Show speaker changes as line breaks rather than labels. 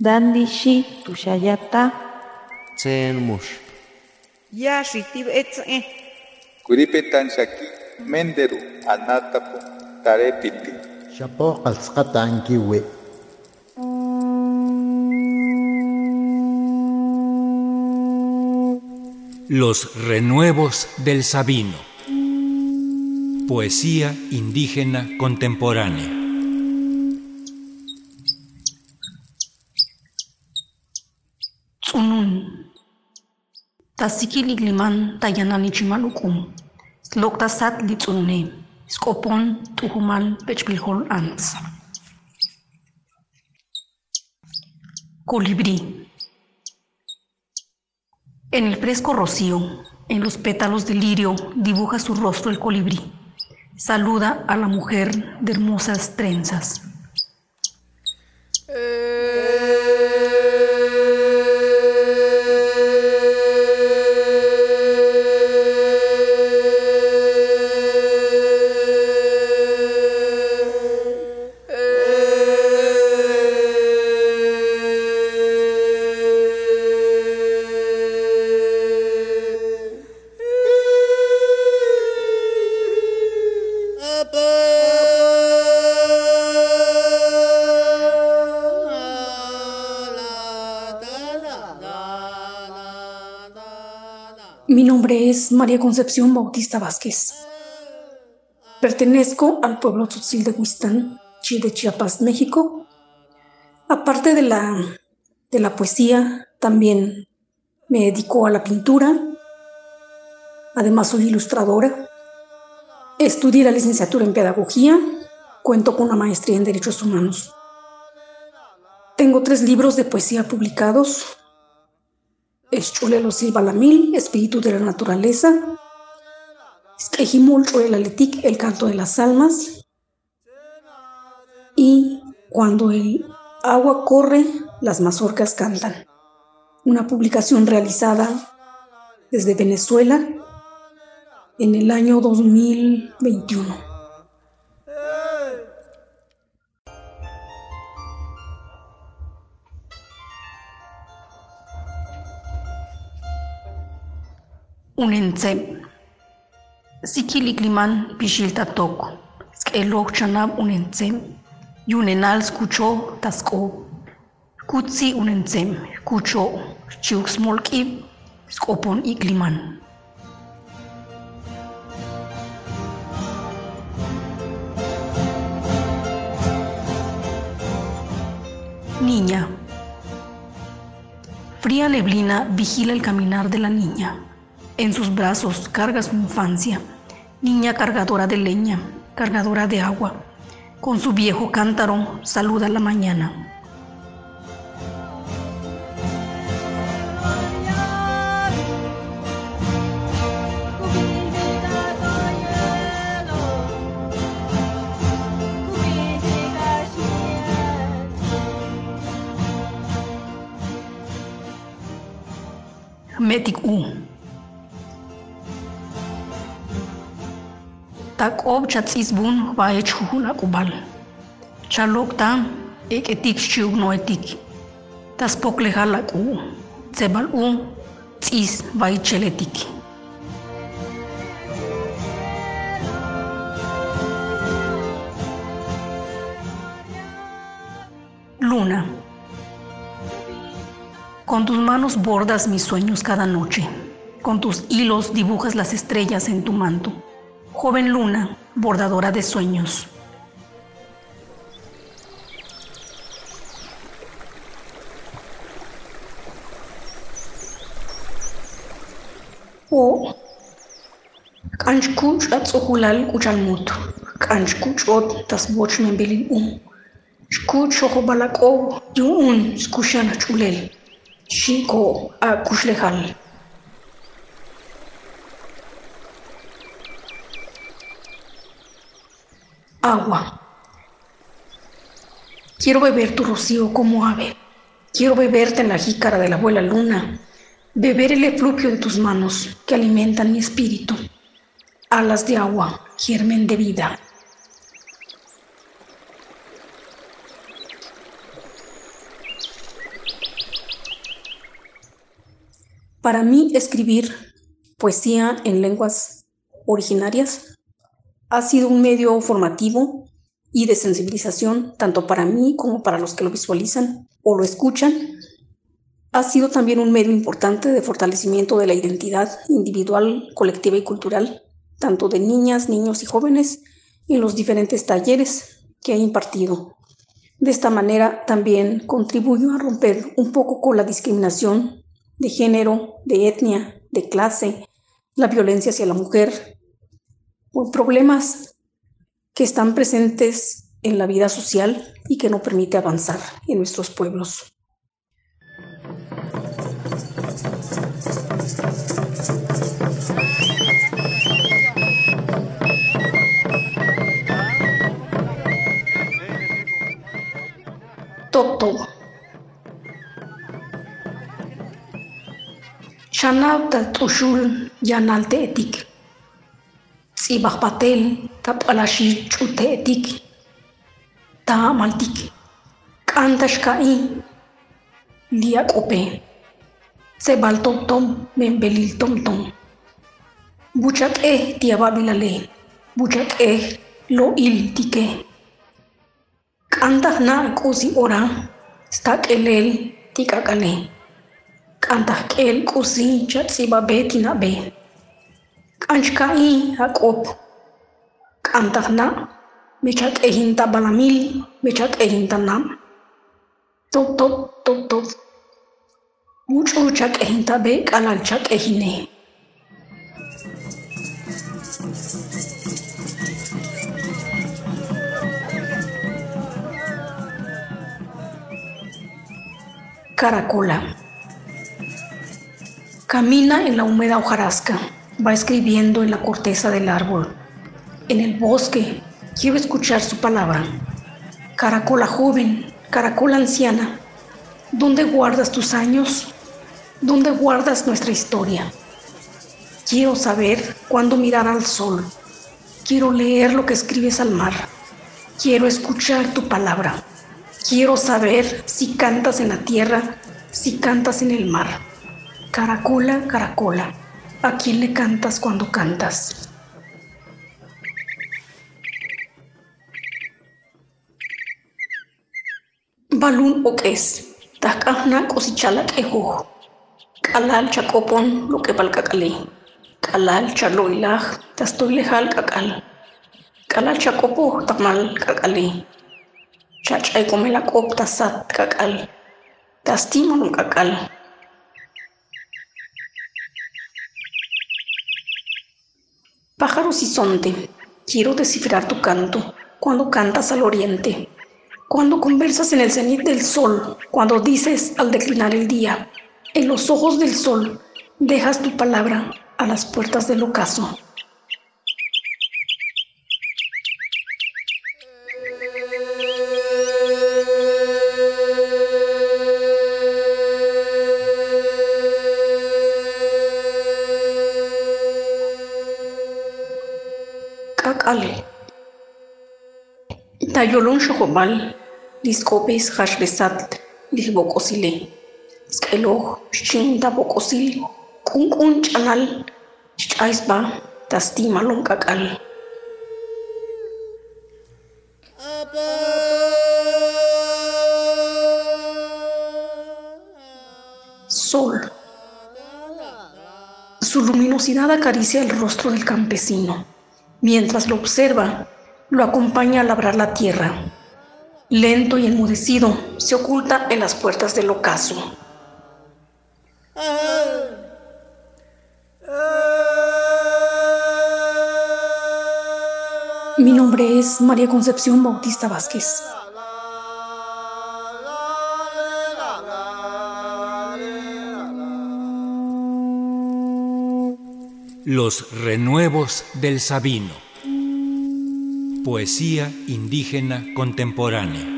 Dandishi tushayata.
Tsen mush.
Ya shitib etze.
Kuripetan shaki menderu anatapu tarepiti.
Shapo ankiwi.
Los renuevos del Sabino. Poesía indígena contemporánea.
Ligliman tayanani chimalukum. Slokta sat li tsunune. Skopon tuhumal pechbilhol ants. Colibrí. En el fresco rocío, en los pétalos de lirio, dibuja su rostro el colibrí. Saluda a la mujer de hermosas trenzas. Mi nombre es María Concepción Bautista Vázquez. Pertenezco al pueblo tzotzil de Huistán, de Chiapas, México. Aparte de la, de la poesía, también me dedico a la pintura. Además, soy ilustradora. Estudié la licenciatura en Pedagogía. Cuento con una maestría en Derechos Humanos. Tengo tres libros de poesía publicados, Eschulelo Silva Lamil, Espíritu de la Naturaleza, Esquejimul Letic, El Canto de las Almas, y Cuando el agua corre, las mazorcas cantan, una publicación realizada desde Venezuela en el año 2021. Unentsem. Sikilikliman pishilta tok. Skelok chanab unentsem. Yunenal skucho tasko. Kutsi unentsem. Kucho. Chiuk smolki. Skopon ikliman. Niña. Fría neblina vigila el caminar de la niña. En sus brazos carga su infancia, niña cargadora de leña, cargadora de agua. Con su viejo cántaro saluda la mañana. Metik U. Takov chatzizbun vaech huna kubal. Chalokta eketik chiug noetik. Taspok lehalak u. Tsebal u tzis vaicheletik. Luna. Con tus manos bordas mis sueños cada noche. Con tus hilos dibujas las estrellas en tu manto. Joven luna, bordadora de sueños. O Kanchku chatsuhulal kuchalmut. Kanchku chot tas boch membelil um. Shku chojo balako yun skushan chulel. Shiko a kushlehal. agua. Quiero beber tu rocío como ave. Quiero beberte en la jícara de la abuela luna. Beber el efluvio de tus manos que alimentan mi espíritu. Alas de agua, germen de vida. Para mí escribir poesía en lenguas originarias ha sido un medio formativo y de sensibilización tanto para mí como para los que lo visualizan o lo escuchan. Ha sido también un medio importante de fortalecimiento de la identidad individual, colectiva y cultural, tanto de niñas, niños y jóvenes en los diferentes talleres que he impartido. De esta manera también contribuyo a romper un poco con la discriminación de género, de etnia, de clase, la violencia hacia la mujer, problemas que están presentes en la vida social y que no permite avanzar en nuestros pueblos. Toto. Chanauta tushul yanalte etik. Sibah batel tap alashi chute etik. Ta maltik. Kantash kai. Lia kope. Se baltom tom men belil tom tom. Buchak eh tia babilale. Buchak eh lo il tike. Kantah na kusi ora. Stak elel tikakale. Kantah kel kusi chat siba betina be. Tinabe qanchka'i haqop qantah na mecha qehinta balamil mecha qehinta nam. Top top top top mucucha qehinta be qalalcha qehine Caracola. Camina en la húmeda hojarasca, va escribiendo en la corteza del árbol. En el bosque, quiero escuchar su palabra. Caracola joven, caracola anciana, ¿dónde guardas tus años? ¿Dónde guardas nuestra historia? Quiero saber cuándo mirar al sol. Quiero leer lo que escribes al mar. Quiero escuchar tu palabra. Quiero saber si cantas en la tierra, si cantas en el mar. Caracola, caracola, ¿a quién le cantas cuando cantas? Balún o es, takahna cosichala quejo. Kalal chacopon lo que palcacale. Kalal chaloilaj, tastoilejal cacal. Kalal chacopo tamal cacale. Chachay come la copta sat cacal. Tastimo un cacal. Pájaro sonte, quiero descifrar tu canto cuando cantas al oriente, cuando conversas en el cenit del sol, cuando dices al declinar el día, en los ojos del sol, dejas tu palabra a las puertas del ocaso. Tayolon shokobal, discopes hashbesat, lisbocosile. Skelo, shinda bocosil, kunkun chanal, chaisba, tastimalon kakal. Sol. Su luminosidad acaricia el rostro del campesino. Mientras lo observa, lo acompaña a labrar la tierra. Lento y enmudecido, se oculta en las puertas del ocaso. Mi nombre es María Concepción Bautista Vázquez.
Los renuevos del Sabino. Poesía indígena contemporánea.